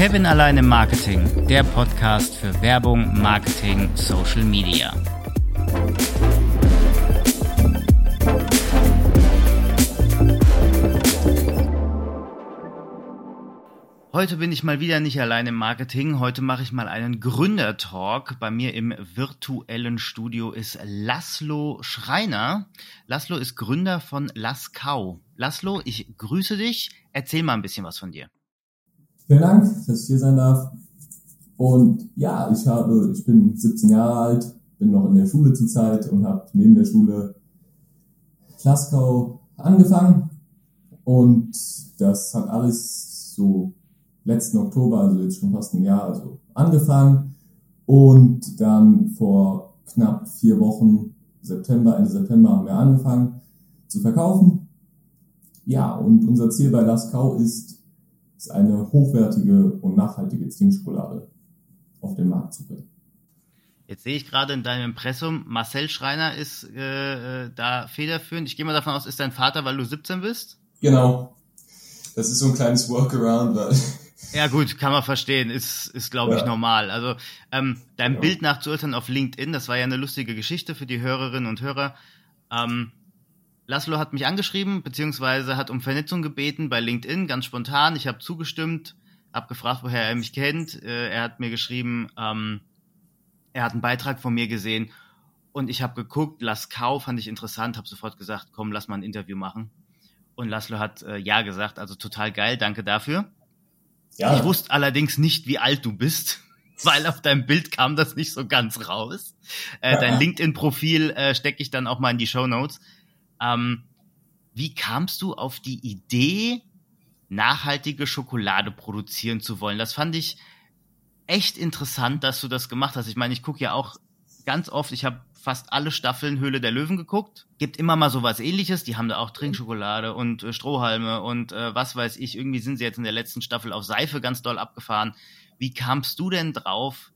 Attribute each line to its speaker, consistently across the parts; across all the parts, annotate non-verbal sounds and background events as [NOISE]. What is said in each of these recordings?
Speaker 1: Kevin allein im Marketing, der Podcast für Werbung, Marketing, Social Media. Heute bin ich mal wieder nicht allein im Marketing. Heute mache ich mal einen Gründertalk. Bei mir im virtuellen Studio ist Laszlo Schreiner. Laszlo ist Gründer von Laskau. Laszlo, ich grüße dich. Erzähl mal ein bisschen was von dir.
Speaker 2: Vielen Dank, dass ich hier sein darf. Und ja, ich habe, ich bin 17 Jahre alt, bin noch in der Schule zurzeit und habe neben der Schule Laskau angefangen. Und das hat alles so letzten Oktober, also jetzt schon fast ein Jahr, also angefangen und dann vor knapp vier Wochen, September, Ende September haben wir angefangen zu verkaufen. Ja, und unser Ziel bei Laskau ist, ist eine hochwertige und nachhaltige Trinkschokolade auf den Markt zu bringen.
Speaker 1: Jetzt sehe ich gerade in deinem Impressum, Marcel Schreiner ist äh, äh da federführend. Ich gehe mal davon aus, ist dein Vater, weil du 17 bist?
Speaker 2: Genau. Das ist so ein kleines Workaround, weil [LAUGHS]
Speaker 1: ja gut, kann man verstehen, ist, ist glaube ich normal. Also ähm, dein ja. Bild nachzuurteilen auf LinkedIn, das war ja eine lustige Geschichte für die Hörerinnen und Hörer. Ähm, Laszlo hat mich angeschrieben, beziehungsweise hat um Vernetzung gebeten bei LinkedIn, ganz spontan. Ich habe zugestimmt, habe gefragt, woher er mich kennt. Äh, er hat mir geschrieben, ähm, er hat einen Beitrag von mir gesehen und ich habe geguckt, Laskau fand ich interessant, habe sofort gesagt, komm, lass mal ein Interview machen. Und Laszlo hat äh, ja gesagt, also total geil, danke dafür. Ja. Ich wusste allerdings nicht, wie alt du bist, [LAUGHS] weil auf deinem Bild kam das nicht so ganz raus. Äh. Dein LinkedIn-Profil äh, stecke ich dann auch mal in die Show Notes. Ähm, wie kamst du auf die Idee, nachhaltige Schokolade produzieren zu wollen? Das fand ich echt interessant, dass du das gemacht hast. Ich meine, ich gucke ja auch ganz oft, ich habe fast alle Staffeln Höhle der Löwen geguckt. Gibt immer mal sowas ähnliches. Die haben da auch Trinkschokolade und äh, Strohhalme und äh, was weiß ich. Irgendwie sind sie jetzt in der letzten Staffel auf Seife ganz doll abgefahren. Wie kamst du denn drauf,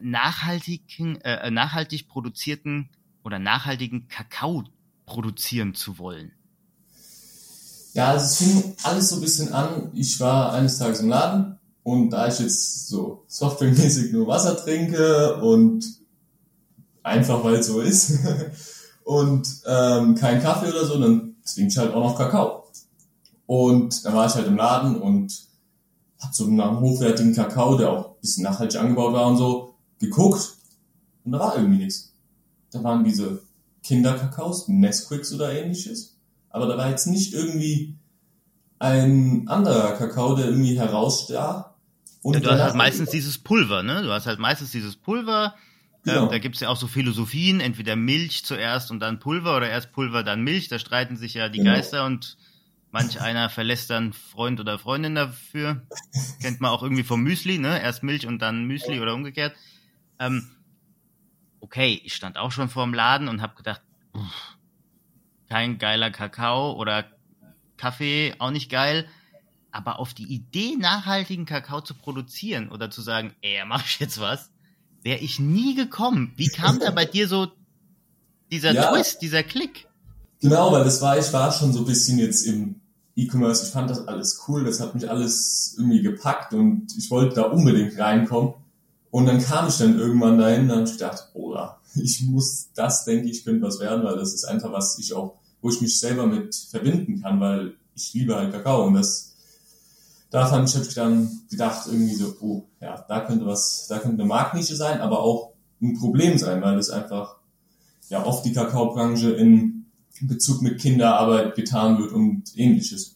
Speaker 1: nachhaltigen, äh, nachhaltig produzierten oder nachhaltigen Kakao produzieren zu wollen?
Speaker 2: Ja, also es fing alles so ein bisschen an. Ich war eines Tages im Laden und da ich jetzt so softwaremäßig nur Wasser trinke und einfach weil es so ist. [LAUGHS] und ähm, kein Kaffee oder so, dann trinke ich halt auch noch Kakao. Und dann war ich halt im Laden und hab so einen hochwertigen Kakao, der auch ein bisschen nachhaltig angebaut war und so, geguckt und da war irgendwie nichts. Da waren diese Kinderkakaos, Nesquicks oder ähnliches, aber da war jetzt nicht irgendwie ein anderer Kakao, der irgendwie herausstach.
Speaker 1: Und ja, du hast halt meistens dieses Pulver, ne? Du hast halt meistens dieses Pulver, Genau. Ähm, da gibt's ja auch so Philosophien, entweder Milch zuerst und dann Pulver oder erst Pulver, dann Milch. Da streiten sich ja die genau. Geister und manch einer verlässt dann Freund oder Freundin dafür. Kennt man auch irgendwie vom Müsli, ne? Erst Milch und dann Müsli oder umgekehrt. Ähm, okay, ich stand auch schon vor dem Laden und habe gedacht, kein geiler Kakao oder Kaffee, auch nicht geil. Aber auf die Idee, nachhaltigen Kakao zu produzieren oder zu sagen, ey, mach ich jetzt was, wäre ich nie gekommen. Wie kam da bei dir so dieser ja, Twist, dieser Klick?
Speaker 2: Genau, weil das war, ich war schon so ein bisschen jetzt im E-Commerce, ich fand das alles cool, das hat mich alles irgendwie gepackt und ich wollte da unbedingt reinkommen. Und dann kam ich dann irgendwann dahin und dann habe ich gedacht, oh, ich muss das, denke ich, könnte was werden, weil das ist einfach was ich auch, wo ich mich selber mit verbinden kann, weil ich liebe halt Kakao und das da fand ich, habe ich dann gedacht, irgendwie so, oh, ja, da könnte was, da könnte eine Marktnische sein, aber auch ein Problem sein, weil es einfach ja oft die Kakaobranche in Bezug mit Kinderarbeit getan wird und ähnliches.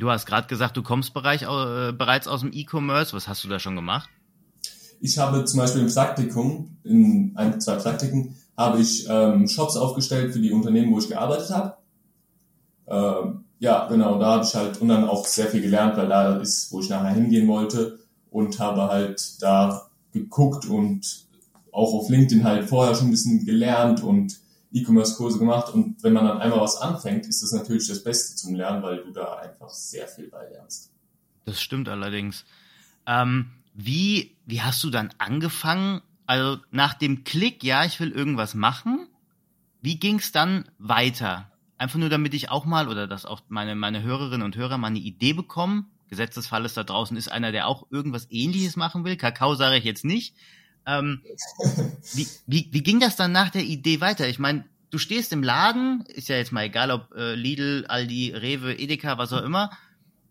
Speaker 1: Du hast gerade gesagt, du kommst Bereich, äh, bereits aus dem E-Commerce. Was hast du da schon gemacht?
Speaker 2: Ich habe zum Beispiel im Praktikum, in ein, zwei Praktiken, habe ich ähm, Shops aufgestellt für die Unternehmen, wo ich gearbeitet habe. Ähm, ja, genau, da habe ich halt und dann auch sehr viel gelernt, weil da ist, wo ich nachher hingehen wollte und habe halt da geguckt und auch auf LinkedIn halt vorher schon ein bisschen gelernt und E-Commerce-Kurse gemacht und wenn man dann einmal was anfängt, ist das natürlich das Beste zum Lernen, weil du da einfach sehr viel bei lernst.
Speaker 1: Das stimmt allerdings. Ähm, wie, wie hast du dann angefangen? Also nach dem Klick, ja, ich will irgendwas machen. Wie ging es dann weiter? Einfach nur, damit ich auch mal oder dass auch meine, meine Hörerinnen und Hörer mal eine Idee bekommen. Gesetzesfall ist da draußen ist einer, der auch irgendwas ähnliches machen will. Kakao sage ich jetzt nicht. Ähm, wie, wie, wie ging das dann nach der Idee weiter? Ich meine, du stehst im Laden, ist ja jetzt mal egal, ob äh, Lidl, Aldi, Rewe, Edeka, was auch immer.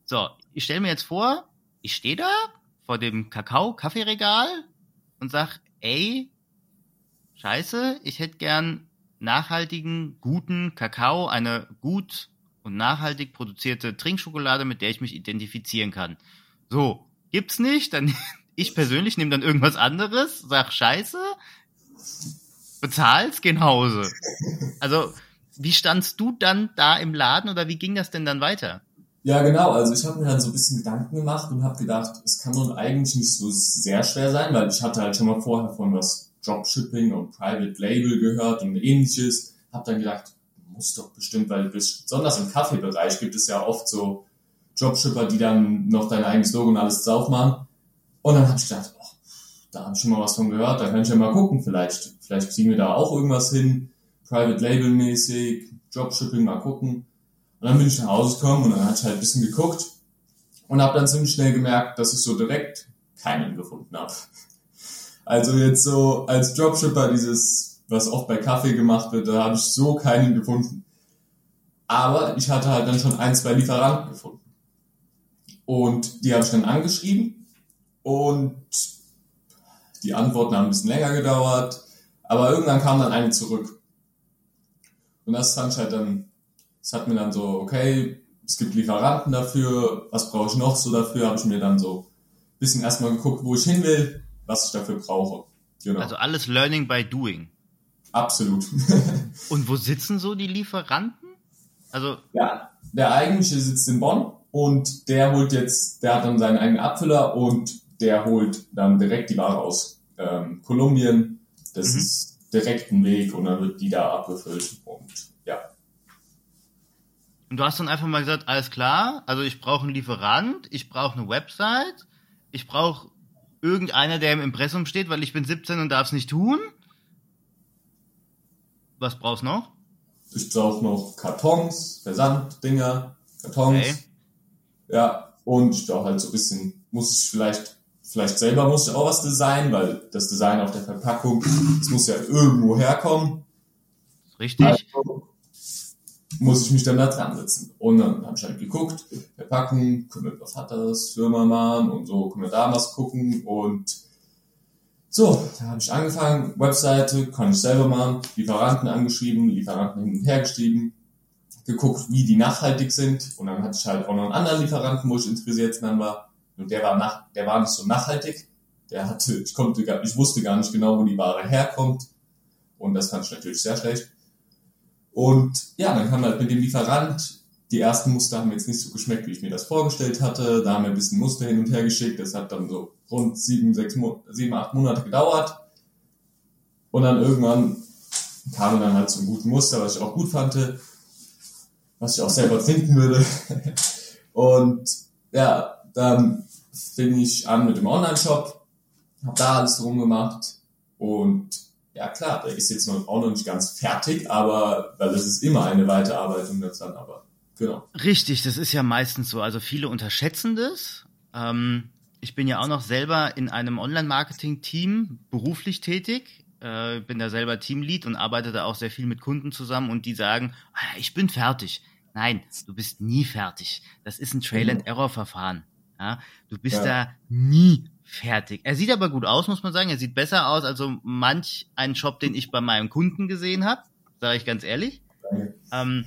Speaker 1: So, ich stelle mir jetzt vor, ich stehe da vor dem Kakao-Kaffeeregal und sag, ey, scheiße, ich hätte gern nachhaltigen, guten Kakao, eine gut und nachhaltig produzierte Trinkschokolade, mit der ich mich identifizieren kann. So, gibt's nicht, dann ich persönlich nehme dann irgendwas anderes, sag scheiße, bezahl's, geh nach Hause. Also, wie standst du dann da im Laden oder wie ging das denn dann weiter?
Speaker 2: Ja, genau. Also ich habe mir dann so ein bisschen Gedanken gemacht und habe gedacht, es kann doch eigentlich nicht so sehr schwer sein, weil ich hatte halt schon mal vorher von was Dropshipping und Private Label gehört und ähnliches. Habe dann gedacht, muss doch bestimmt, weil besonders im Kaffeebereich gibt es ja oft so Dropshipper, die dann noch dein eigenes Logo und alles drauf machen. Und dann habe ich gedacht, oh, da habe ich schon mal was von gehört, da kann ich ja mal gucken, vielleicht, vielleicht kriegen wir da auch irgendwas hin, Private Label mäßig, Dropshipping, mal gucken. Und dann bin ich nach Hause gekommen und dann hatte ich halt ein bisschen geguckt und habe dann ziemlich schnell gemerkt, dass ich so direkt keinen gefunden habe. Also jetzt so als Dropshipper dieses, was oft bei Kaffee gemacht wird, da habe ich so keinen gefunden. Aber ich hatte halt dann schon ein, zwei Lieferanten gefunden. Und die habe ich dann angeschrieben und die Antworten haben ein bisschen länger gedauert, aber irgendwann kam dann eine zurück. Und das fand ich halt dann es hat mir dann so, okay, es gibt Lieferanten dafür, was brauche ich noch so dafür, habe ich mir dann so ein bisschen erstmal geguckt, wo ich hin will, was ich dafür brauche.
Speaker 1: Genau. Also alles Learning by Doing.
Speaker 2: Absolut. [LAUGHS]
Speaker 1: Und wo sitzen so die Lieferanten?
Speaker 2: Also ja, der eigentliche sitzt in Bonn und der holt jetzt, der hat dann seinen eigenen Abfüller und der holt dann direkt die Ware aus ähm, Kolumbien. Das mhm. ist direkt ein Weg und dann wird die da abgefüllt und ja,
Speaker 1: und du hast dann einfach mal gesagt, alles klar, also ich brauche einen Lieferant, ich brauche eine Website, ich brauche irgendeiner, der im Impressum steht, weil ich bin 17 und darf es nicht tun. Was brauchst du noch?
Speaker 2: Ich brauche noch Kartons, Versanddinger, Kartons. Okay. Ja, und ich brauche halt so ein bisschen, muss ich vielleicht, vielleicht selber muss ich auch was designen, weil das Design auf der Verpackung, das muss ja irgendwo herkommen.
Speaker 1: Richtig. Also,
Speaker 2: muss ich mich dann da dran setzen. Und dann habe ich halt geguckt, verpacken, können wir was hat das, Firma machen und so, können wir da was gucken und so, da habe ich angefangen, Webseite, kann ich selber machen, Lieferanten angeschrieben, Lieferanten hin und her geschrieben, geguckt, wie die nachhaltig sind und dann hatte ich halt auch noch einen anderen Lieferanten, wo ich interessiert dann war und der war nach, der war nicht so nachhaltig, der hatte, ich konnte gar, ich wusste gar nicht genau, wo die Ware herkommt und das fand ich natürlich sehr schlecht. Und ja, dann kam halt mit dem Lieferant, die ersten Muster haben jetzt nicht so geschmeckt, wie ich mir das vorgestellt hatte. Da haben wir ein bisschen Muster hin und her geschickt. Das hat dann so rund sieben, sechs, sieben, acht Monate gedauert. Und dann irgendwann kam dann halt ein gutes Muster, was ich auch gut fand, was ich auch selber finden würde. [LAUGHS] Und ja, dann fing ich an mit dem Online-Shop, habe da alles drum gemacht und ja klar, der ist jetzt noch, auch noch nicht ganz fertig, aber weil das ist immer eine Weiterarbeitung dann, aber genau.
Speaker 1: Richtig, das ist ja meistens so. Also viele unterschätzen das. Ähm, ich bin ja auch noch selber in einem Online-Marketing-Team beruflich tätig. Äh, bin da selber Teamlead und arbeite da auch sehr viel mit Kunden zusammen und die sagen, ah, ich bin fertig. Nein, du bist nie fertig. Das ist ein Trail-and-Error-Verfahren. Ja, du bist ja. da nie fertig. Er sieht aber gut aus, muss man sagen. Er sieht besser aus als so manch einen Shop, den ich bei meinem Kunden gesehen habe, sage ich ganz ehrlich. Ähm,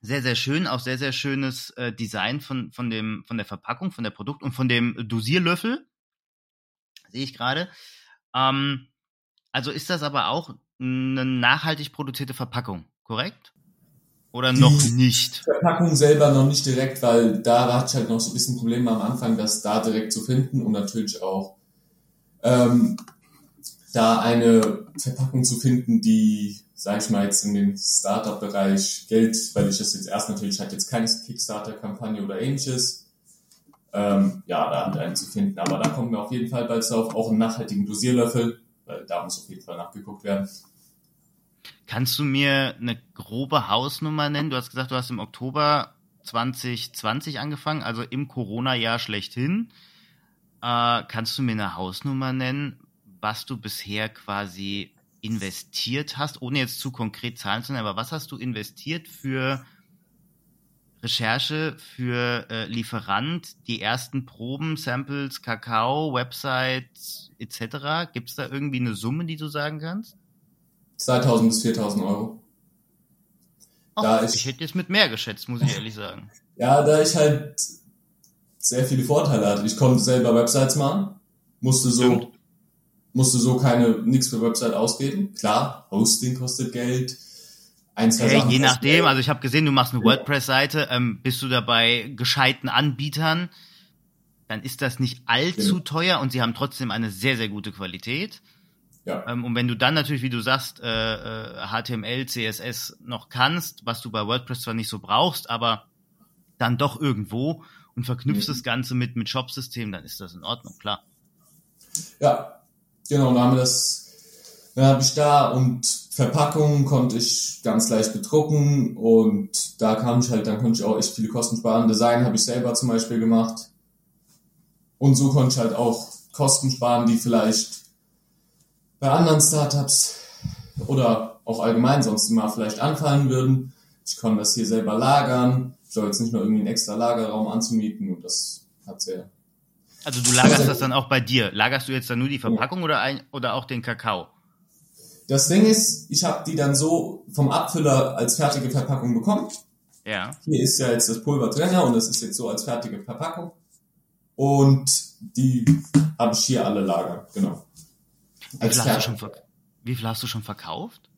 Speaker 1: sehr, sehr schön, auch sehr, sehr schönes äh, Design von, von, dem, von der Verpackung, von der Produkt und von dem Dosierlöffel. Sehe ich gerade. Ähm, also ist das aber auch eine nachhaltig produzierte Verpackung, korrekt? Oder noch nicht?
Speaker 2: Verpackung selber noch nicht direkt, weil da hatte ich halt noch so ein bisschen Probleme am Anfang, das da direkt zu finden und natürlich auch ähm, da eine Verpackung zu finden, die, sag ich mal, jetzt in den Startup-Bereich Geld, weil ich das jetzt erst natürlich hatte jetzt keine Kickstarter-Kampagne oder ähnliches, ähm, ja, da hat einen zu finden. Aber da kommen wir auf jeden Fall bald drauf, auch einen nachhaltigen Dosierlöffel, weil da muss auf jeden Fall nachgeguckt werden.
Speaker 1: Kannst du mir eine grobe Hausnummer nennen? Du hast gesagt, du hast im Oktober 2020 angefangen, also im Corona-Jahr schlechthin. Äh, kannst du mir eine Hausnummer nennen, was du bisher quasi investiert hast, ohne jetzt zu konkret Zahlen zu nennen, aber was hast du investiert für Recherche, für äh, Lieferant, die ersten Proben, Samples, Kakao, Websites etc.? Gibt es da irgendwie eine Summe, die du sagen kannst?
Speaker 2: 2000 bis 4000 Euro.
Speaker 1: Ach, ich, ich hätte jetzt mit mehr geschätzt, muss ich ehrlich sagen. [LAUGHS]
Speaker 2: ja, da ich halt sehr viele Vorteile hatte. Ich konnte selber Websites machen, musste so, Stimmt. musste so keine, nichts für Website ausgeben. Klar, Hosting kostet Geld.
Speaker 1: Ein, zwei hey, je nachdem, Geld. also ich habe gesehen, du machst eine ja. WordPress-Seite, ähm, bist du dabei gescheiten Anbietern, dann ist das nicht allzu ja. teuer und sie haben trotzdem eine sehr, sehr gute Qualität. Ja. Ähm, und wenn du dann natürlich, wie du sagst, äh, äh, HTML, CSS noch kannst, was du bei WordPress zwar nicht so brauchst, aber dann doch irgendwo und verknüpfst mhm. das Ganze mit, mit Shop-System, dann ist das in Ordnung, klar.
Speaker 2: Ja, genau, dann haben wir das, dann habe ich da und Verpackungen konnte ich ganz leicht bedrucken und da kam ich halt, dann konnte ich auch echt viele Kosten sparen. Design habe ich selber zum Beispiel gemacht. Und so konnte ich halt auch Kosten sparen, die vielleicht bei anderen Startups oder auch allgemein sonst mal vielleicht anfallen würden. Ich konnte das hier selber lagern. Ich soll jetzt nicht nur irgendwie einen extra Lagerraum anzumieten und das hat sehr.
Speaker 1: Also du lagerst also, das dann auch bei dir. Lagerst du jetzt dann nur die Verpackung ja. oder, ein, oder auch den Kakao?
Speaker 2: Das Ding ist, ich habe die dann so vom Abfüller als fertige Verpackung bekommen.
Speaker 1: Ja.
Speaker 2: Hier ist ja jetzt das Pulver drin und das ist jetzt so als fertige Verpackung. Und die habe ich hier alle lagern, genau.
Speaker 1: Wie viel, hast du schon Wie viel hast du schon verkauft?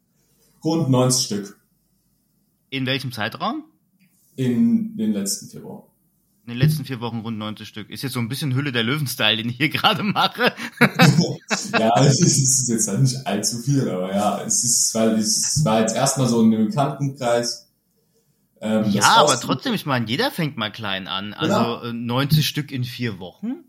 Speaker 2: Rund 90 Stück.
Speaker 1: In welchem Zeitraum?
Speaker 2: In den letzten vier Wochen.
Speaker 1: In den letzten vier Wochen rund 90 Stück. Ist jetzt so ein bisschen Hülle der Löwen-Style, den ich hier [LAUGHS] gerade mache. [LAUGHS]
Speaker 2: ja, es ist jetzt halt nicht allzu viel, aber ja, es ist, weil es war jetzt erstmal so in einem Bekanntenkreis.
Speaker 1: Ähm, ja, aber trotzdem, ich meine, jeder fängt mal klein an. Also ja. 90 äh, Stück in vier Wochen.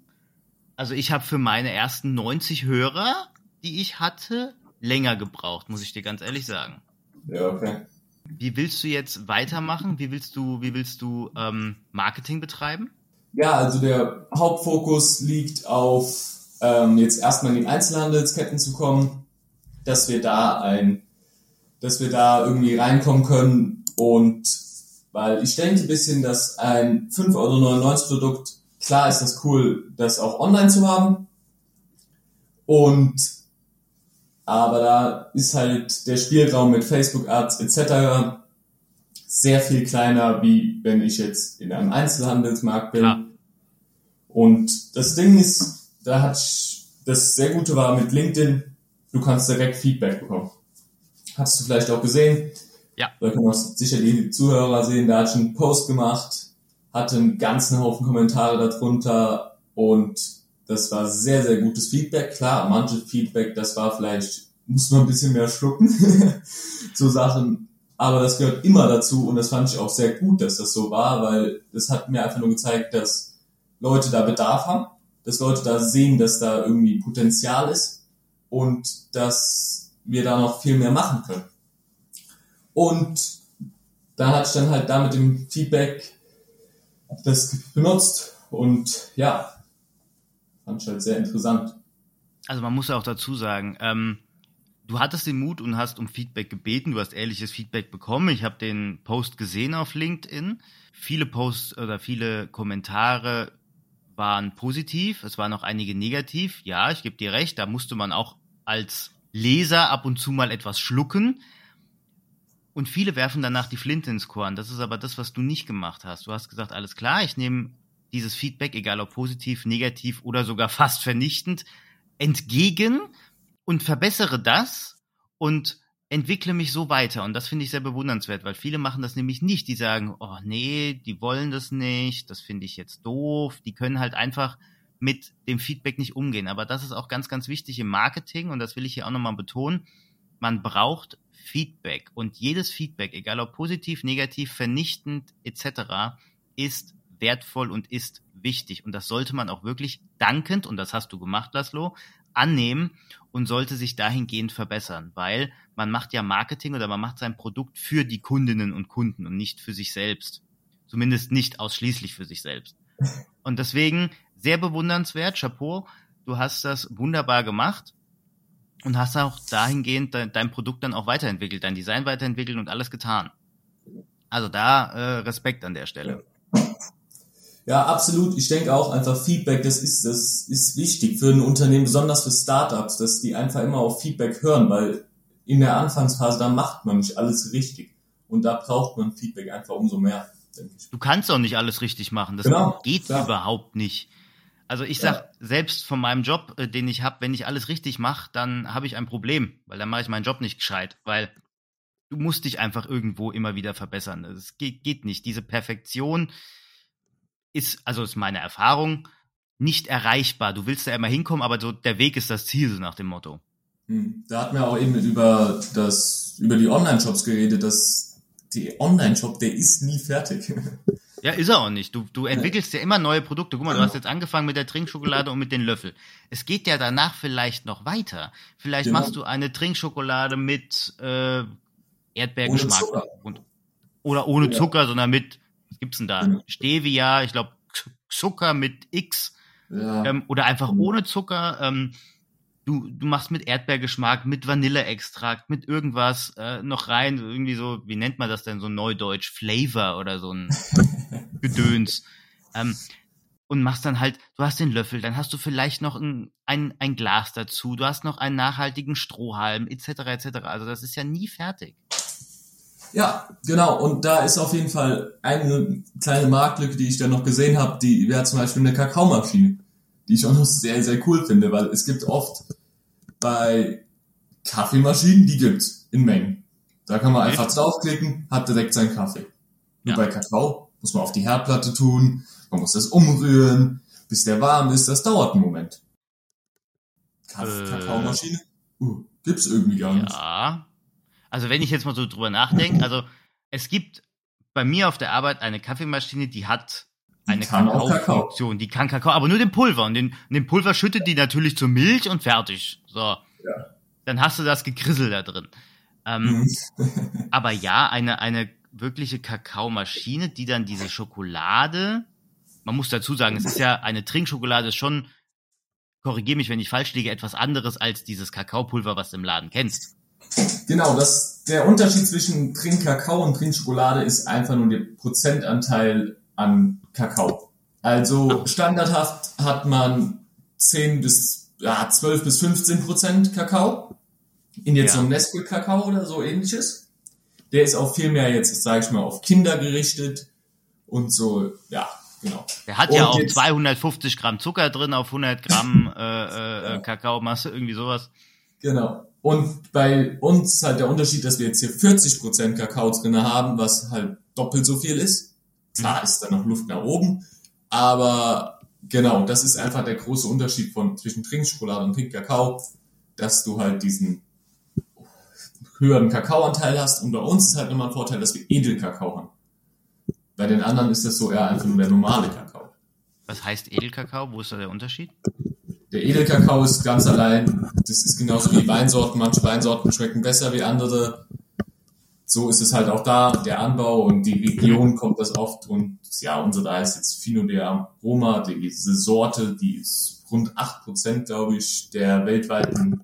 Speaker 1: Also ich habe für meine ersten 90 Hörer die ich hatte, länger gebraucht, muss ich dir ganz ehrlich sagen.
Speaker 2: Ja, okay.
Speaker 1: Wie willst du jetzt weitermachen? Wie willst du, wie willst du ähm, Marketing betreiben?
Speaker 2: Ja, also der Hauptfokus liegt auf ähm, jetzt erstmal in die Einzelhandelsketten zu kommen, dass wir da ein, dass wir da irgendwie reinkommen können und weil ich denke ein bisschen, dass ein 5,99 Euro Produkt, klar ist das cool, das auch online zu haben und aber da ist halt der Spielraum mit Facebook Ads etc. sehr viel kleiner, wie wenn ich jetzt in einem Einzelhandelsmarkt bin. Ja. Und das Ding ist, da hat ich, das sehr Gute war mit LinkedIn, du kannst direkt Feedback bekommen. Hast du vielleicht auch gesehen?
Speaker 1: Ja.
Speaker 2: Da können auch sicher die Zuhörer sehen, da hat ich einen Post gemacht, hatte einen ganzen Haufen Kommentare darunter und das war sehr, sehr gutes Feedback. Klar, manche Feedback, das war vielleicht, muss man ein bisschen mehr schlucken, [LAUGHS] so Sachen. Aber das gehört immer dazu und das fand ich auch sehr gut, dass das so war, weil das hat mir einfach nur gezeigt, dass Leute da Bedarf haben, dass Leute da sehen, dass da irgendwie Potenzial ist und dass wir da noch viel mehr machen können. Und da hatte ich dann halt da mit dem Feedback das benutzt und ja, fand ich halt sehr interessant.
Speaker 1: Also man muss ja auch dazu sagen, ähm, du hattest den Mut und hast um Feedback gebeten, du hast ehrliches Feedback bekommen. Ich habe den Post gesehen auf LinkedIn. Viele Posts oder viele Kommentare waren positiv, es waren auch einige negativ. Ja, ich gebe dir recht, da musste man auch als Leser ab und zu mal etwas schlucken. Und viele werfen danach die Flinte ins Korn. Das ist aber das, was du nicht gemacht hast. Du hast gesagt, alles klar, ich nehme dieses Feedback, egal ob positiv, negativ oder sogar fast vernichtend, entgegen und verbessere das und entwickle mich so weiter. Und das finde ich sehr bewundernswert, weil viele machen das nämlich nicht. Die sagen, oh nee, die wollen das nicht, das finde ich jetzt doof. Die können halt einfach mit dem Feedback nicht umgehen. Aber das ist auch ganz, ganz wichtig im Marketing und das will ich hier auch nochmal betonen. Man braucht Feedback und jedes Feedback, egal ob positiv, negativ, vernichtend etc., ist wertvoll und ist wichtig. Und das sollte man auch wirklich dankend, und das hast du gemacht, Laszlo, annehmen und sollte sich dahingehend verbessern, weil man macht ja Marketing oder man macht sein Produkt für die Kundinnen und Kunden und nicht für sich selbst. Zumindest nicht ausschließlich für sich selbst. [LAUGHS] Und deswegen sehr bewundernswert, Chapeau, du hast das wunderbar gemacht und hast auch dahingehend dein, dein Produkt dann auch weiterentwickelt, dein Design weiterentwickelt und alles getan. Also da äh, Respekt an der Stelle. [LAUGHS]
Speaker 2: Ja, absolut. Ich denke auch einfach Feedback, das ist, das ist wichtig für ein Unternehmen, besonders für Startups, dass die einfach immer auf Feedback hören, weil in der Anfangsphase, da macht man nicht alles richtig. Und da braucht man Feedback einfach umso mehr,
Speaker 1: denke ich. Du kannst auch nicht alles richtig machen. Das genau, geht klar. überhaupt nicht. Also ich sag ja. selbst von meinem Job, äh, den ich habe, wenn ich alles richtig mache, dann habe ich ein Problem, weil dann mache ich meinen Job nicht gescheit, weil du musst dich einfach irgendwo immer wieder verbessern. Es geht, geht nicht. Diese Perfektion ist, also ist meine Erfahrung, nicht erreichbar. Du willst da immer hinkommen, aber so der Weg ist das Ziel, so nach dem Motto.
Speaker 2: Hm. Da hatten wir auch eben über das, über die Online-Shops geredet, dass die Online-Shop, der ist nie fertig. [LAUGHS]
Speaker 1: Ja, ist er auch nicht. Du, du entwickelst ja immer neue Produkte. Guck mal, du hast jetzt angefangen mit der Trinkschokolade und mit den Löffel. Es geht ja danach vielleicht noch weiter. Vielleicht genau. machst du eine Trinkschokolade mit äh, Erdbeergeschmack. Ohne und, oder ohne ja. Zucker, sondern mit, was gibt's denn da? Stevia, ich glaube Zucker mit X. Ja. Ähm, oder einfach mhm. ohne Zucker. Ähm, du, du machst mit Erdbeergeschmack, mit Vanilleextrakt, mit irgendwas äh, noch rein, irgendwie so, wie nennt man das denn so neudeutsch, Flavor oder so ein [LAUGHS] Gedöns. Ähm, und machst dann halt, du hast den Löffel, dann hast du vielleicht noch ein, ein, ein Glas dazu, du hast noch einen nachhaltigen Strohhalm, etc., etc. Also das ist ja nie fertig.
Speaker 2: Ja, genau. Und da ist auf jeden Fall eine kleine Marktlücke, die ich da noch gesehen habe, die wäre zum Beispiel eine Kakaomaschine, die ich auch noch sehr, sehr cool finde, weil es gibt oft bei Kaffeemaschinen, die gibt's in Mengen. Da kann man einfach draufklicken, hat direkt seinen Kaffee. Nur ja. bei Kakao muss man auf die Herdplatte tun, man muss das umrühren, bis der warm ist, das dauert einen Moment. Kaff äh, Kakaomaschine? Uh, gibt's irgendwie gar nicht.
Speaker 1: Ja. Also wenn ich jetzt mal so drüber nachdenke, also es gibt bei mir auf der Arbeit eine Kaffeemaschine, die hat eine Kakao-Funktion. Die kann Kakao, aber nur den Pulver. Und den, den Pulver schüttet die natürlich zur Milch und fertig. So. Ja. Dann hast du das Gekrissel da drin. Ähm, mhm. [LAUGHS] aber ja, eine, eine wirkliche Kakaomaschine, die dann diese Schokolade, man muss dazu sagen, es ist ja eine Trinkschokolade, ist schon, korrigiere mich, wenn ich falsch liege, etwas anderes als dieses Kakaopulver, was du im Laden kennst.
Speaker 2: Genau, das, der Unterschied zwischen Trinkkakao und Trinkschokolade ist einfach nur der Prozentanteil an Kakao. Also standardhaft hat man 10 bis ja, 12 bis 15 Prozent Kakao. In jetzt ja. so einem Nesquik-Kakao oder so ähnliches. Der ist auch viel mehr jetzt, sage ich mal, auf Kinder gerichtet und so, ja, genau.
Speaker 1: Der hat und ja auch 250 Gramm Zucker drin auf 100 Gramm äh, äh, ja. Kakaomasse, irgendwie sowas.
Speaker 2: Genau. Und bei uns ist halt der Unterschied, dass wir jetzt hier 40 Prozent Kakao drin haben, was halt doppelt so viel ist. Klar ist da noch Luft nach oben, aber genau, das ist einfach der große Unterschied von zwischen Trinkschokolade und Trinkkakao, dass du halt diesen höheren Kakaoanteil hast und bei uns ist halt nochmal ein Vorteil, dass wir Edelkakao haben. Bei den anderen ist das so eher einfach nur der normale Kakao.
Speaker 1: Was heißt Edelkakao? Wo ist da der Unterschied?
Speaker 2: Der Edelkakao ist ganz allein, das ist genauso wie Weinsorten. Manche Weinsorten schmecken besser wie andere so ist es halt auch da, der Anbau und die Region kommt das oft und ja, unser da ist jetzt Fino de Aroma, diese Sorte, die ist rund acht Prozent, glaube ich, der weltweiten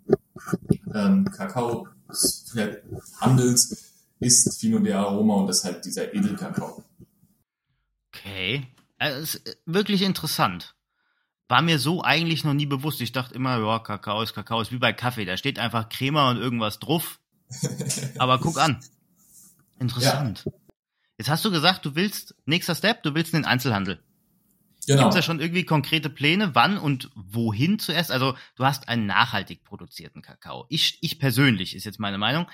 Speaker 2: ähm, Kakao-Handels ist Fino de Aroma und das ist halt dieser Edelkakao.
Speaker 1: Okay, also ist wirklich interessant. War mir so eigentlich noch nie bewusst. Ich dachte immer, ja, Kakao ist Kakao, ist wie bei Kaffee. Da steht einfach Crema und irgendwas drauf. [LAUGHS] Aber guck an, Interessant. Ja. Jetzt hast du gesagt, du willst, nächster Step, du willst den Einzelhandel. Genau. Gibt es da schon irgendwie konkrete Pläne, wann und wohin zuerst? Also du hast einen nachhaltig produzierten Kakao. Ich, ich persönlich, ist jetzt meine Meinung.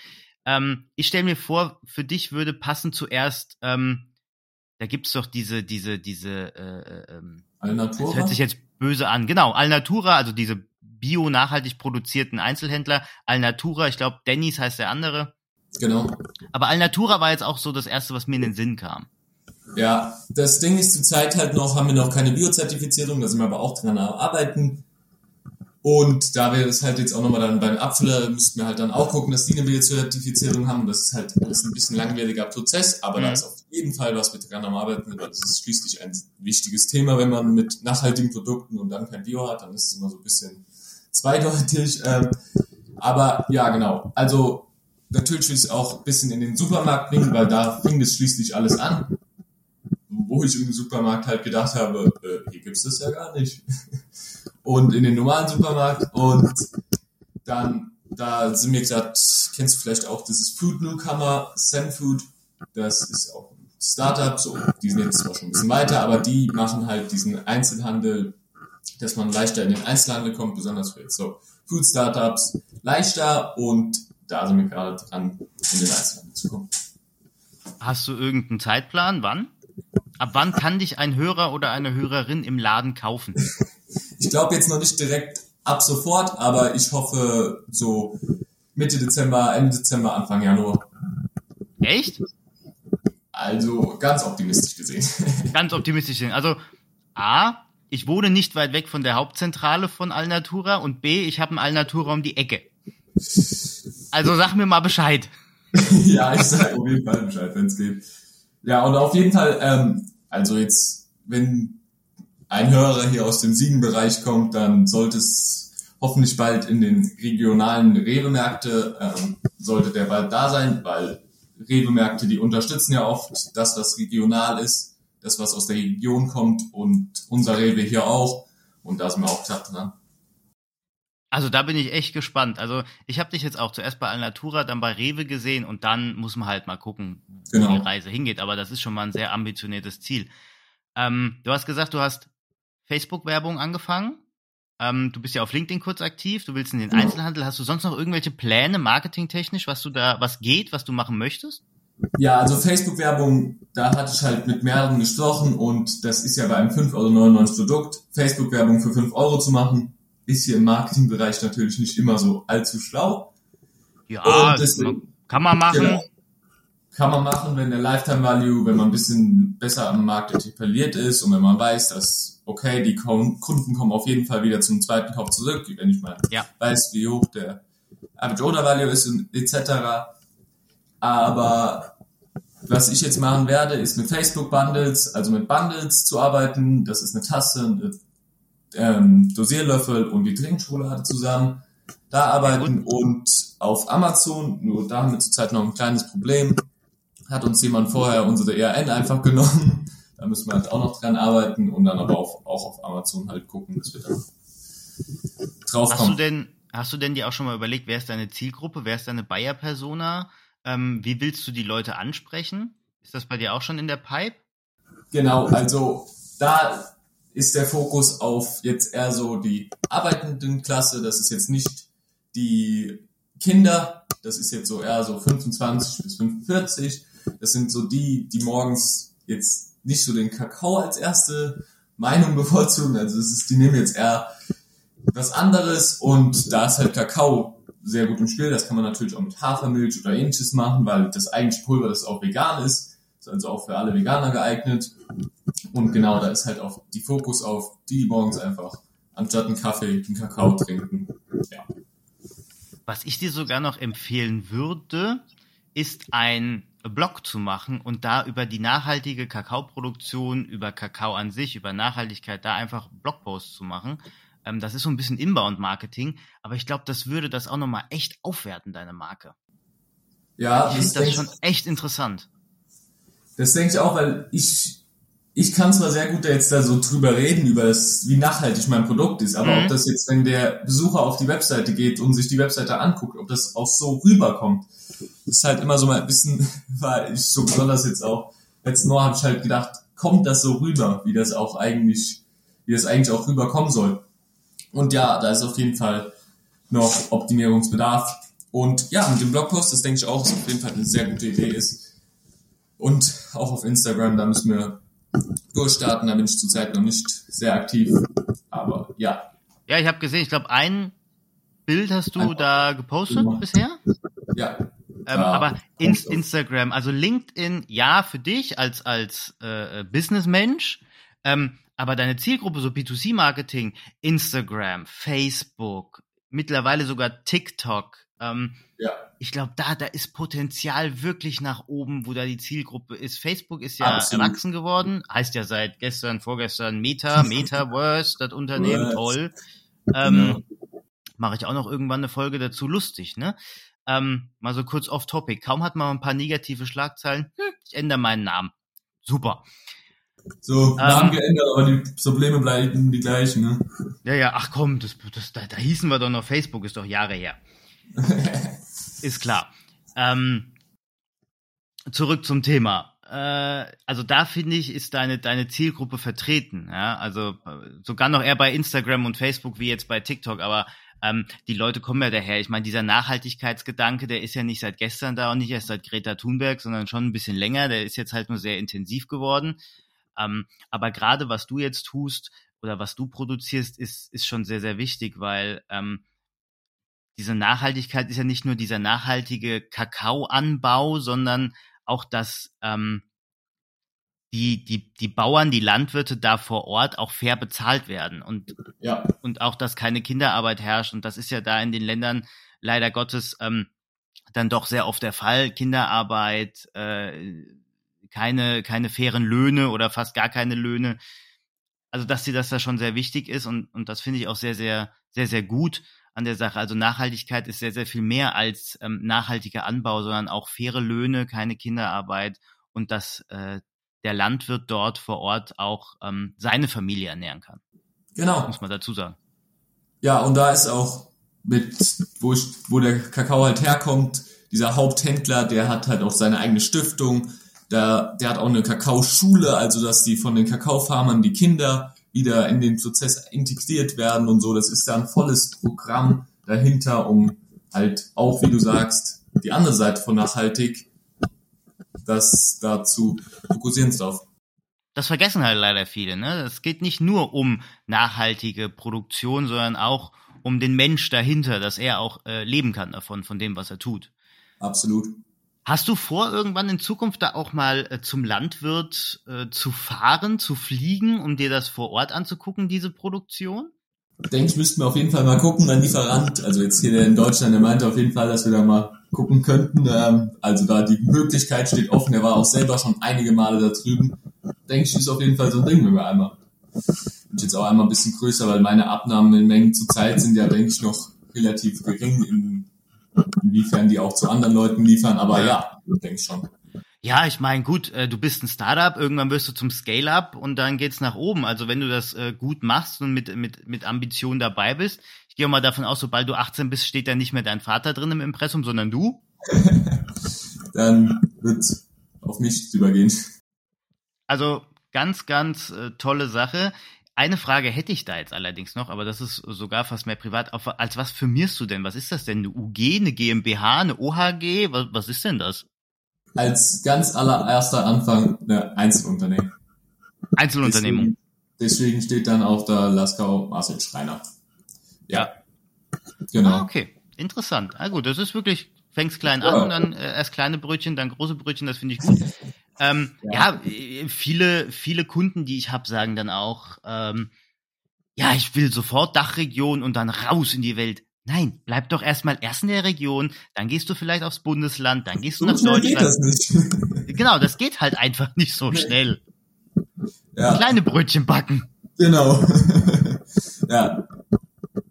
Speaker 1: Ähm, ich stelle mir vor, für dich würde passen zuerst, ähm, da gibt's doch diese, diese, diese, äh, äh, ähm, Alnatura? Das hört sich jetzt böse an. Genau, Alnatura, also diese bio nachhaltig produzierten Einzelhändler. Alnatura, ich glaube, Dennis heißt der andere.
Speaker 2: Genau.
Speaker 1: Aber Alnatura war jetzt auch so das erste, was mir in den Sinn kam.
Speaker 2: Ja, das Ding ist zurzeit halt noch, haben wir noch keine Biozertifizierung, da sind wir aber auch dran arbeiten. Und da wir das halt jetzt auch nochmal dann beim Abfüller, müssten wir halt dann auch gucken, dass die eine Biozertifizierung haben. Das ist halt alles ein bisschen langwieriger Prozess, aber mhm. da ist auf jeden Fall was mit dran am Arbeiten. Das ist schließlich ein wichtiges Thema, wenn man mit nachhaltigen Produkten und dann kein Bio hat, dann ist es immer so ein bisschen zweideutig. Ähm, aber ja, genau. Also natürlich will ich es auch ein bisschen in den Supermarkt bringen, weil da fing es schließlich alles an. Wo ich im Supermarkt halt gedacht habe, äh, hier gibt's das ja gar nicht. [LAUGHS] und in den normalen Supermarkt und dann, da sind mir gesagt, kennst du vielleicht auch dieses Food Newcomer, Zenfood, das ist auch ein Startup, so, die sind jetzt zwar schon ein bisschen weiter, aber die machen halt diesen Einzelhandel, dass man leichter in den Einzelhandel kommt, besonders für jetzt so Food Startups, leichter und da sind wir gerade dran, in den Einzelhandel zu kommen.
Speaker 1: Hast du irgendeinen Zeitplan? Wann? Ab wann kann dich ein Hörer oder eine Hörerin im Laden kaufen?
Speaker 2: Ich glaube jetzt noch nicht direkt ab sofort, aber ich hoffe so Mitte Dezember, Ende Dezember, Anfang Januar.
Speaker 1: Echt?
Speaker 2: Also ganz optimistisch gesehen. [LAUGHS]
Speaker 1: Ganz optimistisch gesehen. Also A, ich wohne nicht weit weg von der Hauptzentrale von Alnatura und B, ich habe ein Alnatura um die Ecke. Also sag mir mal Bescheid. [LAUGHS]
Speaker 2: ja, ich sag auf jeden Fall Bescheid, wenn es geht. Ja, und auf jeden Fall, ähm, also jetzt, wenn ein Hörer hier aus dem Siegenbereich kommt, dann sollte es hoffentlich bald in den regionalen Rewe-Märkte, ähm, sollte der bald da sein, weil Rewe-Märkte, die unterstützen ja oft, dass das regional ist, das was aus der Region kommt und unser Rewe hier auch und da sind wir auch knapp dran.
Speaker 1: Also da bin ich echt gespannt. Also ich habe dich jetzt auch zuerst bei Alnatura, dann bei Rewe gesehen und dann muss man halt mal gucken, wo genau. die Reise hingeht. Aber das ist schon mal ein sehr ambitioniertes Ziel. Ähm, du hast gesagt, du hast Facebook-Werbung angefangen. Ähm, du bist ja auf LinkedIn kurz aktiv, du willst in den Einzelhandel. Hast du sonst noch irgendwelche Pläne, marketingtechnisch, was du da, was geht, was du machen möchtest?
Speaker 2: Ja, also Facebook-Werbung, da hatte ich halt mit mehreren gesprochen und das ist ja bei einem 5,99 Euro Produkt. Facebook-Werbung für 5 Euro zu machen, ist hier im Marketingbereich natürlich nicht immer so allzu schlau.
Speaker 1: Ja, deswegen, kann man machen. Genau,
Speaker 2: kann man machen, wenn der Lifetime Value, wenn man ein bisschen besser am Markt etabliert ist und wenn man weiß, dass okay, die Kunden kommen auf jeden Fall wieder zum zweiten Kauf zurück, wenn ich mal ja. weiß, wie hoch der Average Order Value ist und etc. Aber was ich jetzt machen werde, ist mit Facebook Bundles, also mit Bundles zu arbeiten. Das ist eine Tasse, eine ähm, Dosierlöffel und die Trinkschokolade zusammen. Da arbeiten und auf Amazon, nur da haben wir zurzeit noch ein kleines Problem, hat uns jemand vorher unsere ERN einfach genommen da müssen wir halt auch noch dran arbeiten und dann aber auch, auch auf Amazon halt gucken, dass wir da
Speaker 1: drauf hast Du denn, hast du denn dir auch schon mal überlegt, wer ist deine Zielgruppe, wer ist deine Buyer-Persona? Ähm, wie willst du die Leute ansprechen? Ist das bei dir auch schon in der Pipe?
Speaker 2: Genau, also da ist der Fokus auf jetzt eher so die arbeitenden Klasse. Das ist jetzt nicht die Kinder, das ist jetzt so eher so 25 bis 45. Das sind so die, die morgens jetzt nicht so den Kakao als erste Meinung [LAUGHS] bevorzugen. Also es ist, die nehmen jetzt eher was anderes und da ist halt Kakao sehr gut im Spiel. Das kann man natürlich auch mit Hafermilch oder ähnliches machen, weil das eigentliche Pulver, das auch vegan ist, ist also auch für alle Veganer geeignet. Und genau, da ist halt auch die Fokus auf die morgens einfach anstatt einen Kaffee einen Kakao trinken. Ja.
Speaker 1: Was ich dir sogar noch empfehlen würde, ist ein Blog zu machen und da über die nachhaltige Kakaoproduktion, über Kakao an sich, über Nachhaltigkeit, da einfach Blogposts zu machen. Ähm, das ist so ein bisschen Inbound-Marketing, aber ich glaube, das würde das auch nochmal echt aufwerten, deine Marke. Ja, ich finde das schon echt interessant.
Speaker 2: Das denke ich auch, weil ich ich kann zwar sehr gut jetzt da so drüber reden, über das, wie nachhaltig mein Produkt ist, aber mhm. ob das jetzt, wenn der Besucher auf die Webseite geht und sich die Webseite anguckt, ob das auch so rüberkommt, ist halt immer so mal ein bisschen, [LAUGHS] weil ich so besonders jetzt auch, letzten Mal habe ich halt gedacht, kommt das so rüber, wie das auch eigentlich, wie das eigentlich auch rüberkommen soll. Und ja, da ist auf jeden Fall noch Optimierungsbedarf. Und ja, mit dem Blogpost, das denke ich auch, dass auf jeden Fall eine sehr gute Idee ist. Und auch auf Instagram, da müssen wir durchstarten. Da bin ich zurzeit noch nicht sehr aktiv. Aber ja.
Speaker 1: Ja, ich habe gesehen, ich glaube, ein Bild hast du ein da gepostet bisher?
Speaker 2: Ja.
Speaker 1: Ähm, aber in, Instagram, also LinkedIn, ja, für dich als, als äh, Businessmensch, Ähm, aber deine Zielgruppe, so B2C-Marketing, Instagram, Facebook, mittlerweile sogar TikTok, ähm, ja. ich glaube, da, da ist Potenzial wirklich nach oben, wo da die Zielgruppe ist. Facebook ist ja Absolut. erwachsen geworden, heißt ja seit gestern, vorgestern Meta, [LAUGHS] Metaverse, das Unternehmen, toll. Ähm, genau. Mache ich auch noch irgendwann eine Folge dazu, lustig, ne? Ähm, mal so kurz off topic. Kaum hat man ein paar negative Schlagzeilen, hm, ich ändere meinen Namen. Super.
Speaker 2: So, Namen ähm, geändert, aber die Probleme bleiben die gleichen, ne?
Speaker 1: Ja, ja, ach komm, das, das, da, da hießen wir doch noch Facebook, ist doch Jahre her. [LAUGHS] ist klar. Ähm, zurück zum Thema. Äh, also da finde ich, ist deine, deine Zielgruppe vertreten. Ja? Also äh, sogar noch eher bei Instagram und Facebook wie jetzt bei TikTok, aber ähm, die Leute kommen ja daher. Ich meine, dieser Nachhaltigkeitsgedanke, der ist ja nicht seit gestern da und nicht erst seit Greta Thunberg, sondern schon ein bisschen länger. Der ist jetzt halt nur sehr intensiv geworden. Ähm, aber gerade was du jetzt tust oder was du produzierst, ist, ist schon sehr, sehr wichtig, weil ähm, diese Nachhaltigkeit ist ja nicht nur dieser nachhaltige Kakaoanbau, sondern auch, dass ähm, die, die, die Bauern, die Landwirte da vor Ort auch fair bezahlt werden und, ja. und auch, dass keine Kinderarbeit herrscht. Und das ist ja da in den Ländern leider Gottes ähm, dann doch sehr oft der Fall. Kinderarbeit, äh, keine, keine fairen Löhne oder fast gar keine Löhne. Also, dass sie das da schon sehr wichtig ist und, und das finde ich auch sehr, sehr, sehr, sehr gut an der Sache. Also Nachhaltigkeit ist sehr, sehr viel mehr als ähm, nachhaltiger Anbau, sondern auch faire Löhne, keine Kinderarbeit und dass äh, der Landwirt dort vor Ort auch ähm, seine Familie ernähren kann.
Speaker 2: Genau.
Speaker 1: Muss man dazu sagen.
Speaker 2: Ja, und da ist auch mit, wo, ich, wo der Kakao halt herkommt, dieser Haupthändler, der hat halt auch seine eigene Stiftung, der, der hat auch eine Kakaoschule, also dass die von den Kakaofarmern die Kinder wieder in den Prozess integriert werden und so. Das ist da ein volles Programm dahinter, um halt auch, wie du sagst, die andere Seite von nachhaltig, das dazu fokussieren drauf.
Speaker 1: Das vergessen halt leider viele. Ne? Es geht nicht nur um nachhaltige Produktion, sondern auch um den Mensch dahinter, dass er auch äh, leben kann davon, von dem, was er tut.
Speaker 2: Absolut.
Speaker 1: Hast du vor, irgendwann in Zukunft da auch mal äh, zum Landwirt äh, zu fahren, zu fliegen, um dir das vor Ort anzugucken, diese Produktion?
Speaker 2: Ich denke, ich müssten wir auf jeden Fall mal gucken, mein Lieferant, also jetzt hier in Deutschland, der meinte auf jeden Fall, dass wir da mal gucken könnten. Ähm, also da die Möglichkeit steht offen, er war auch selber schon einige Male da drüben. Denke ich, ist auf jeden Fall so ein Ding, wenn wir einmal. Und jetzt auch einmal ein bisschen größer, weil meine Abnahmen in Mengen zur Zeit sind ja, denke ich, noch relativ gering in inwiefern die auch zu anderen Leuten liefern, aber ja, ich denke schon.
Speaker 1: Ja, ich meine, gut, äh, du bist ein Startup, irgendwann wirst du zum Scale-up und dann geht's nach oben. Also wenn du das äh, gut machst und mit, mit, mit Ambition dabei bist, ich gehe mal davon aus, sobald du 18 bist, steht da nicht mehr dein Vater drin im Impressum, sondern du. [LAUGHS]
Speaker 2: dann wird auf mich übergehen.
Speaker 1: Also ganz, ganz äh, tolle Sache. Eine Frage hätte ich da jetzt allerdings noch, aber das ist sogar fast mehr privat. Als was firmierst du denn? Was ist das denn? Eine UG, eine GmbH, eine OHG? Was, was ist denn das?
Speaker 2: Als ganz allererster Anfang eine Einzelunternehmen.
Speaker 1: Einzelunternehmung.
Speaker 2: Deswegen, deswegen steht dann auf der Laskau Marcel Schreiner.
Speaker 1: Ja. Genau. Ah, okay. Interessant. Ah, gut, das ist wirklich, fängst klein ja. an und dann äh, erst kleine Brötchen, dann große Brötchen, das finde ich gut. Ähm, ja. ja. viele, viele Kunden, die ich habe, sagen dann auch, ähm, ja, ich will sofort Dachregion und dann raus in die Welt. Nein, bleib doch erstmal erst in der Region, dann gehst du vielleicht aufs Bundesland, dann gehst du so nach Deutschland. Geht das nicht. genau, das geht halt einfach nicht so schnell. Ja. Kleine Brötchen backen.
Speaker 2: Genau. [LAUGHS] ja.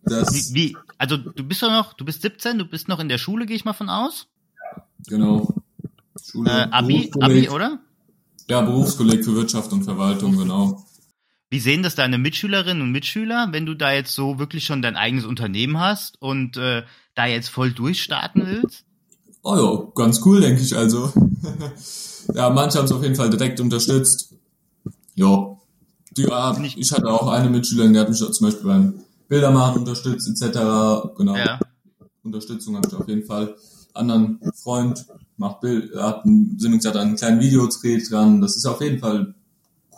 Speaker 1: Das wie, wie, also du bist doch noch, du bist 17, du bist noch in der Schule, gehe ich mal von aus.
Speaker 2: Genau.
Speaker 1: Schule. Äh, Abi, Abi, oder?
Speaker 2: Ja, Berufskolleg für Wirtschaft und Verwaltung, genau.
Speaker 1: Wie sehen das deine Mitschülerinnen und Mitschüler, wenn du da jetzt so wirklich schon dein eigenes Unternehmen hast und äh, da jetzt voll durchstarten willst?
Speaker 2: Oh ja, ganz cool, denke ich also. [LAUGHS] ja, manche haben es auf jeden Fall direkt unterstützt. Ja, die, ja, ich hatte auch eine Mitschülerin, die hat mich zum Beispiel beim Bildermachen unterstützt, etc. Genau. Ja. Unterstützung habe ich auf jeden Fall. Anderen Freund macht Bild, hat einen Simmings hat einen kleinen Videodreh dran. Das ist auf jeden Fall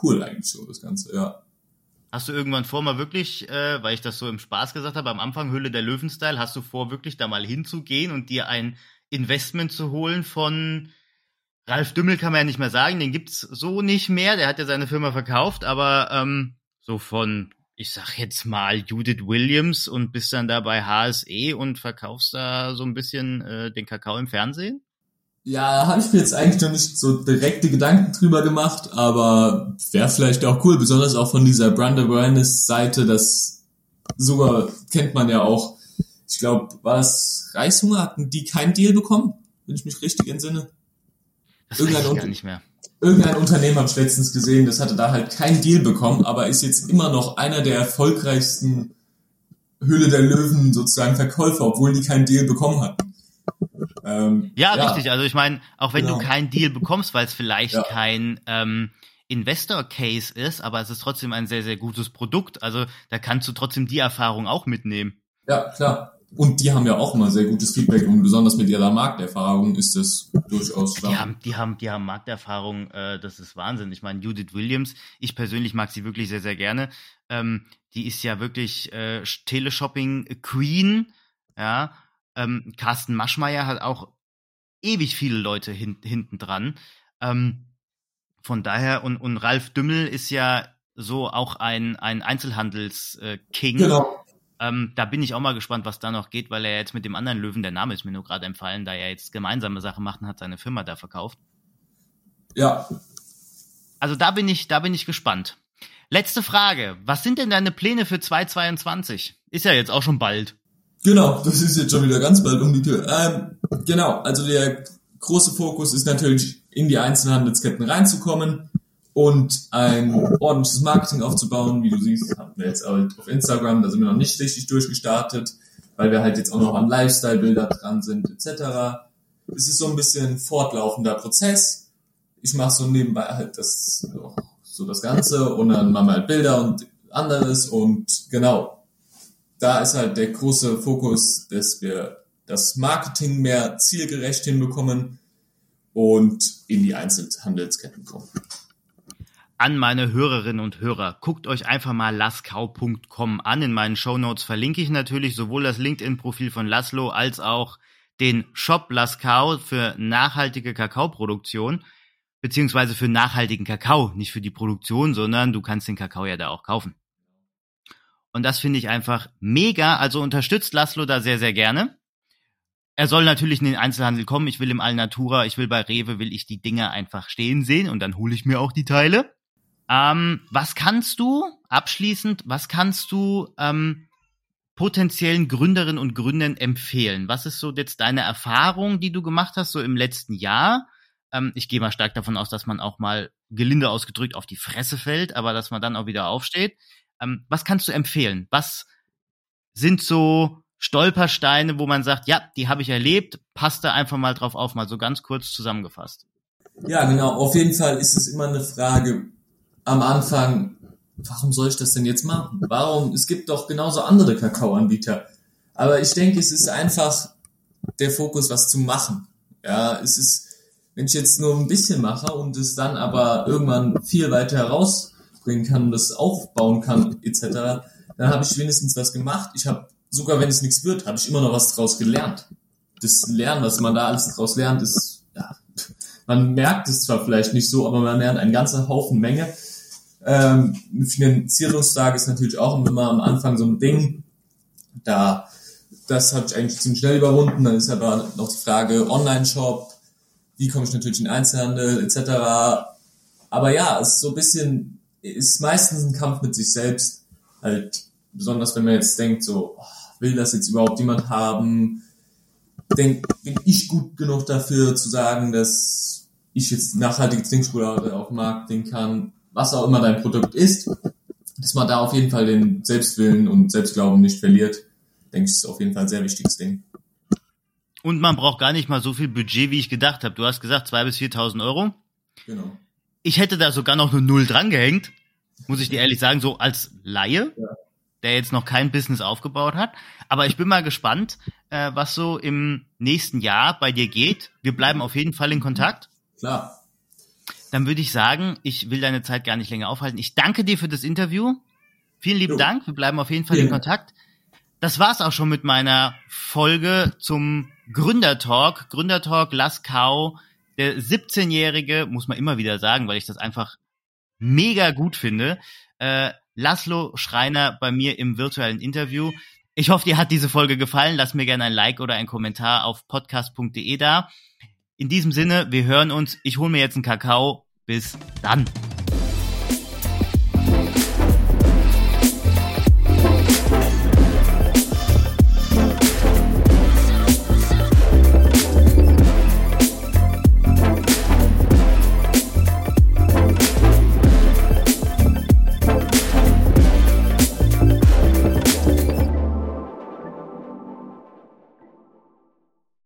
Speaker 2: cool eigentlich so, das Ganze, ja.
Speaker 1: Hast du irgendwann vor, mal wirklich, äh, weil ich das so im Spaß gesagt habe, am Anfang Hülle der Löwenstyle, hast du vor, wirklich da mal hinzugehen und dir ein Investment zu holen von Ralf Dümmel kann man ja nicht mehr sagen, den gibt's so nicht mehr. Der hat ja seine Firma verkauft, aber ähm, so von, ich sag jetzt mal Judith Williams und bist dann da bei HSE und verkaufst da so ein bisschen äh, den Kakao im Fernsehen?
Speaker 2: Ja, habe ich mir jetzt eigentlich noch nicht so direkte Gedanken drüber gemacht, aber wäre vielleicht auch cool, besonders auch von dieser Brand Awareness Seite, das sogar kennt man ja auch. Ich glaube, war das Reishunger, hatten die keinen Deal bekommen, wenn ich mich richtig entsinne?
Speaker 1: Das irgendein, ich gar nicht mehr.
Speaker 2: Irgendein Unternehmen habe ich letztens gesehen, das hatte da halt keinen Deal bekommen, aber ist jetzt immer noch einer der erfolgreichsten Höhle der Löwen sozusagen Verkäufer, obwohl die keinen Deal bekommen hatten.
Speaker 1: Ähm, ja, ja, richtig. Also ich meine, auch wenn genau. du keinen Deal bekommst, weil es vielleicht ja. kein ähm, Investor Case ist, aber es ist trotzdem ein sehr, sehr gutes Produkt. Also da kannst du trotzdem die Erfahrung auch mitnehmen.
Speaker 2: Ja, klar. Und die haben ja auch immer sehr gutes Feedback und besonders mit ihrer Markterfahrung ist das durchaus
Speaker 1: stark. Die haben, die haben, die haben Markterfahrung, äh, das ist Wahnsinn. Ich meine, Judith Williams, ich persönlich mag sie wirklich sehr, sehr gerne. Ähm, die ist ja wirklich äh, Teleshopping Queen, ja. Ähm, Carsten Maschmeyer hat auch ewig viele Leute hin, hinten dran. Ähm, von daher, und, und Ralf Dümmel ist ja so auch ein, ein Einzelhandels-King. Äh, genau. Ähm, da bin ich auch mal gespannt, was da noch geht, weil er jetzt mit dem anderen Löwen, der Name ist mir nur gerade empfallen, da er jetzt gemeinsame Sachen macht und hat seine Firma da verkauft.
Speaker 2: Ja.
Speaker 1: Also da bin ich, da bin ich gespannt. Letzte Frage. Was sind denn deine Pläne für 2022? Ist ja jetzt auch schon bald.
Speaker 2: Genau, das ist jetzt schon wieder ganz bald um die Tür. Ähm, genau, also der große Fokus ist natürlich in die Einzelhandelsketten reinzukommen und ein ordentliches Marketing aufzubauen. Wie du siehst, haben wir jetzt halt auf Instagram, da sind wir noch nicht richtig durchgestartet, weil wir halt jetzt auch noch an Lifestyle-Bilder dran sind, etc. Es ist so ein bisschen fortlaufender Prozess. Ich mache so nebenbei halt das so das Ganze und dann machen wir halt Bilder und anderes und genau. Da ist halt der große Fokus, dass wir das Marketing mehr zielgerecht hinbekommen und in die Einzelhandelsketten kommen
Speaker 1: an meine Hörerinnen und Hörer. Guckt euch einfach mal laskau.com an. In meinen Show Notes verlinke ich natürlich sowohl das LinkedIn-Profil von Laszlo als auch den Shop Laskau für nachhaltige Kakaoproduktion, beziehungsweise für nachhaltigen Kakao, nicht für die Produktion, sondern du kannst den Kakao ja da auch kaufen. Und das finde ich einfach mega. Also unterstützt Laszlo da sehr, sehr gerne. Er soll natürlich in den Einzelhandel kommen. Ich will im Alnatura, ich will bei Rewe, will ich die Dinge einfach stehen sehen und dann hole ich mir auch die Teile. Ähm, was kannst du, abschließend, was kannst du ähm, potenziellen Gründerinnen und Gründern empfehlen? Was ist so jetzt deine Erfahrung, die du gemacht hast, so im letzten Jahr? Ähm, ich gehe mal stark davon aus, dass man auch mal gelinde ausgedrückt auf die Fresse fällt, aber dass man dann auch wieder aufsteht. Ähm, was kannst du empfehlen? Was sind so Stolpersteine, wo man sagt, ja, die habe ich erlebt, passt da einfach mal drauf auf, mal so ganz kurz zusammengefasst.
Speaker 2: Ja, genau. Auf jeden Fall ist es immer eine Frage, am Anfang, warum soll ich das denn jetzt machen? Warum? Es gibt doch genauso andere Kakaoanbieter. Aber ich denke, es ist einfach der Fokus, was zu machen. Ja, es ist, wenn ich jetzt nur ein bisschen mache und es dann aber irgendwann viel weiter herausbringen kann und das aufbauen kann, etc., dann habe ich wenigstens was gemacht. Ich habe, sogar wenn es nichts wird, habe ich immer noch was draus gelernt. Das Lernen, was man da alles draus lernt, ist, ja, [LAUGHS] man merkt es zwar vielleicht nicht so, aber man lernt einen ganzen Haufen Menge. Ähm, Finanzierungslage ist natürlich auch immer am Anfang so ein Ding. Da, das habe ich eigentlich ziemlich schnell überwunden. Dann ist aber noch die Frage Online-Shop, wie komme ich natürlich in den Einzelhandel etc. Aber ja, es ist so ein bisschen, ist meistens ein Kampf mit sich selbst. Halt, besonders wenn man jetzt denkt, so, oh, will das jetzt überhaupt jemand haben? Denk, bin ich gut genug dafür zu sagen, dass ich jetzt nachhaltige Trinkspule auf dem Markt den kann? was auch immer dein Produkt ist, dass man da auf jeden Fall den Selbstwillen und Selbstglauben nicht verliert, denke ich, ist auf jeden Fall ein sehr wichtiges Ding.
Speaker 1: Und man braucht gar nicht mal so viel Budget, wie ich gedacht habe. Du hast gesagt 2.000 bis 4.000 Euro.
Speaker 2: Genau.
Speaker 1: Ich hätte da sogar noch eine Null dran gehängt, muss ich dir ehrlich sagen, so als Laie, ja. der jetzt noch kein Business aufgebaut hat. Aber ich bin mal gespannt, äh, was so im nächsten Jahr bei dir geht. Wir bleiben auf jeden Fall in Kontakt.
Speaker 2: Klar
Speaker 1: dann würde ich sagen, ich will deine Zeit gar nicht länger aufhalten. Ich danke dir für das Interview. Vielen lieben jo. Dank. Wir bleiben auf jeden Fall ja. in Kontakt. Das war's auch schon mit meiner Folge zum Gründertalk. Gründertalk Laskau, der 17-jährige, muss man immer wieder sagen, weil ich das einfach mega gut finde, äh, Laszlo Schreiner bei mir im virtuellen Interview. Ich hoffe, dir hat diese Folge gefallen. Lass mir gerne ein Like oder ein Kommentar auf podcast.de da. In diesem Sinne, wir hören uns. Ich hole mir jetzt einen Kakao. Bis dann.